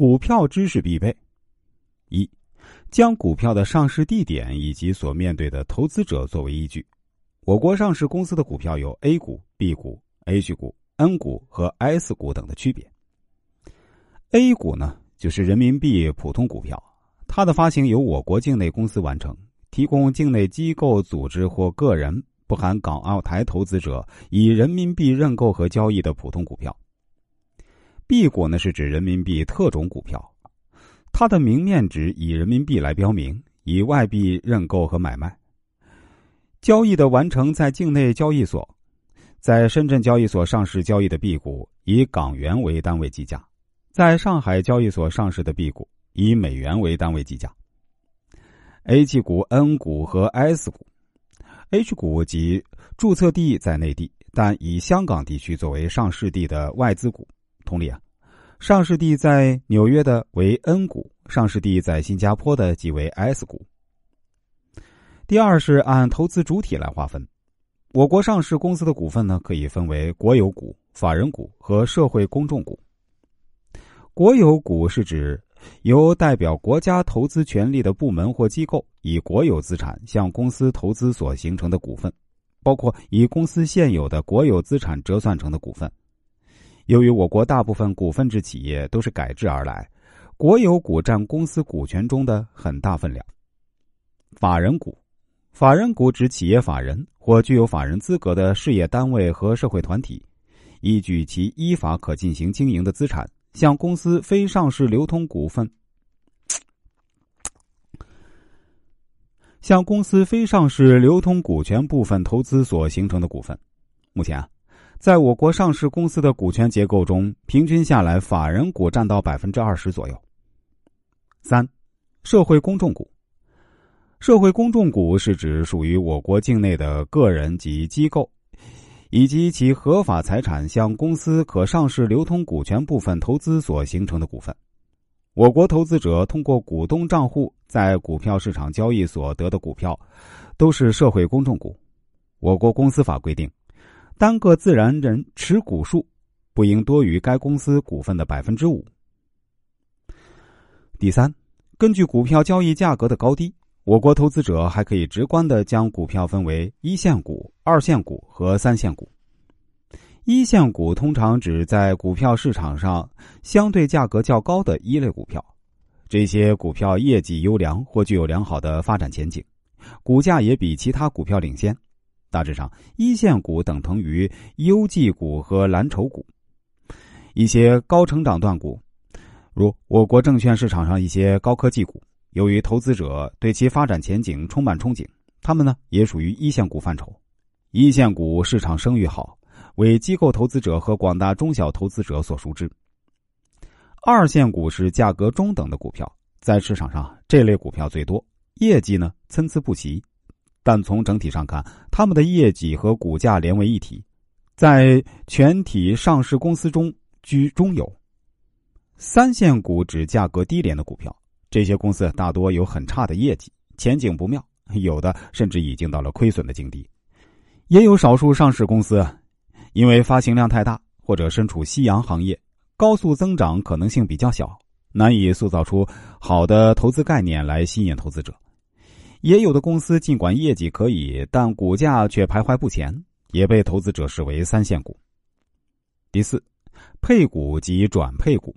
股票知识必备：一、将股票的上市地点以及所面对的投资者作为依据。我国上市公司的股票有 A 股、B 股、H 股、N 股和 S 股等的区别。A 股呢，就是人民币普通股票，它的发行由我国境内公司完成，提供境内机构、组织或个人（不含港澳台投资者）以人民币认购和交易的普通股票。B 股呢是指人民币特种股票，它的明面值以人民币来标明，以外币认购和买卖。交易的完成在境内交易所，在深圳交易所上市交易的 B 股以港元为单位计价，在上海交易所上市的 B 股以美元为单位计价。H 股、N 股和 S 股，H 股及注册地在内地，但以香港地区作为上市地的外资股。同理啊，上市地在纽约的为 N 股，上市地在新加坡的即为 S 股。第二是按投资主体来划分，我国上市公司的股份呢，可以分为国有股、法人股和社会公众股。国有股是指由代表国家投资权利的部门或机构以国有资产向公司投资所形成的股份，包括以公司现有的国有资产折算成的股份。由于我国大部分股份制企业都是改制而来，国有股占公司股权中的很大分量。法人股，法人股指企业法人或具有法人资格的事业单位和社会团体，依据其依法可进行经营的资产，向公司非上市流通股份，向公司非上市流通股权部分投资所形成的股份。目前啊。在我国上市公司的股权结构中，平均下来，法人股占到百分之二十左右。三，社会公众股。社会公众股是指属于我国境内的个人及机构，以及其合法财产向公司可上市流通股权部分投资所形成的股份。我国投资者通过股东账户在股票市场交易所得的股票，都是社会公众股。我国公司法规定。单个自然人持股数不应多于该公司股份的百分之五。第三，根据股票交易价格的高低，我国投资者还可以直观的将股票分为一线股、二线股和三线股。一线股通常指在股票市场上相对价格较高的一类股票，这些股票业绩优良或具有良好的发展前景，股价也比其他股票领先。大致上，一线股等同于优绩股和蓝筹股。一些高成长段股，如我国证券市场上一些高科技股，由于投资者对其发展前景充满憧憬，他们呢也属于一线股范畴。一线股市场声誉好，为机构投资者和广大中小投资者所熟知。二线股是价格中等的股票，在市场上这类股票最多，业绩呢参差不齐。但从整体上看，他们的业绩和股价连为一体，在全体上市公司中居中游。三线股指价格低廉的股票，这些公司大多有很差的业绩，前景不妙，有的甚至已经到了亏损的境地。也有少数上市公司，因为发行量太大，或者身处夕阳行业，高速增长可能性比较小，难以塑造出好的投资概念来吸引投资者。也有的公司尽管业绩可以，但股价却徘徊不前，也被投资者视为三线股。第四，配股及转配股。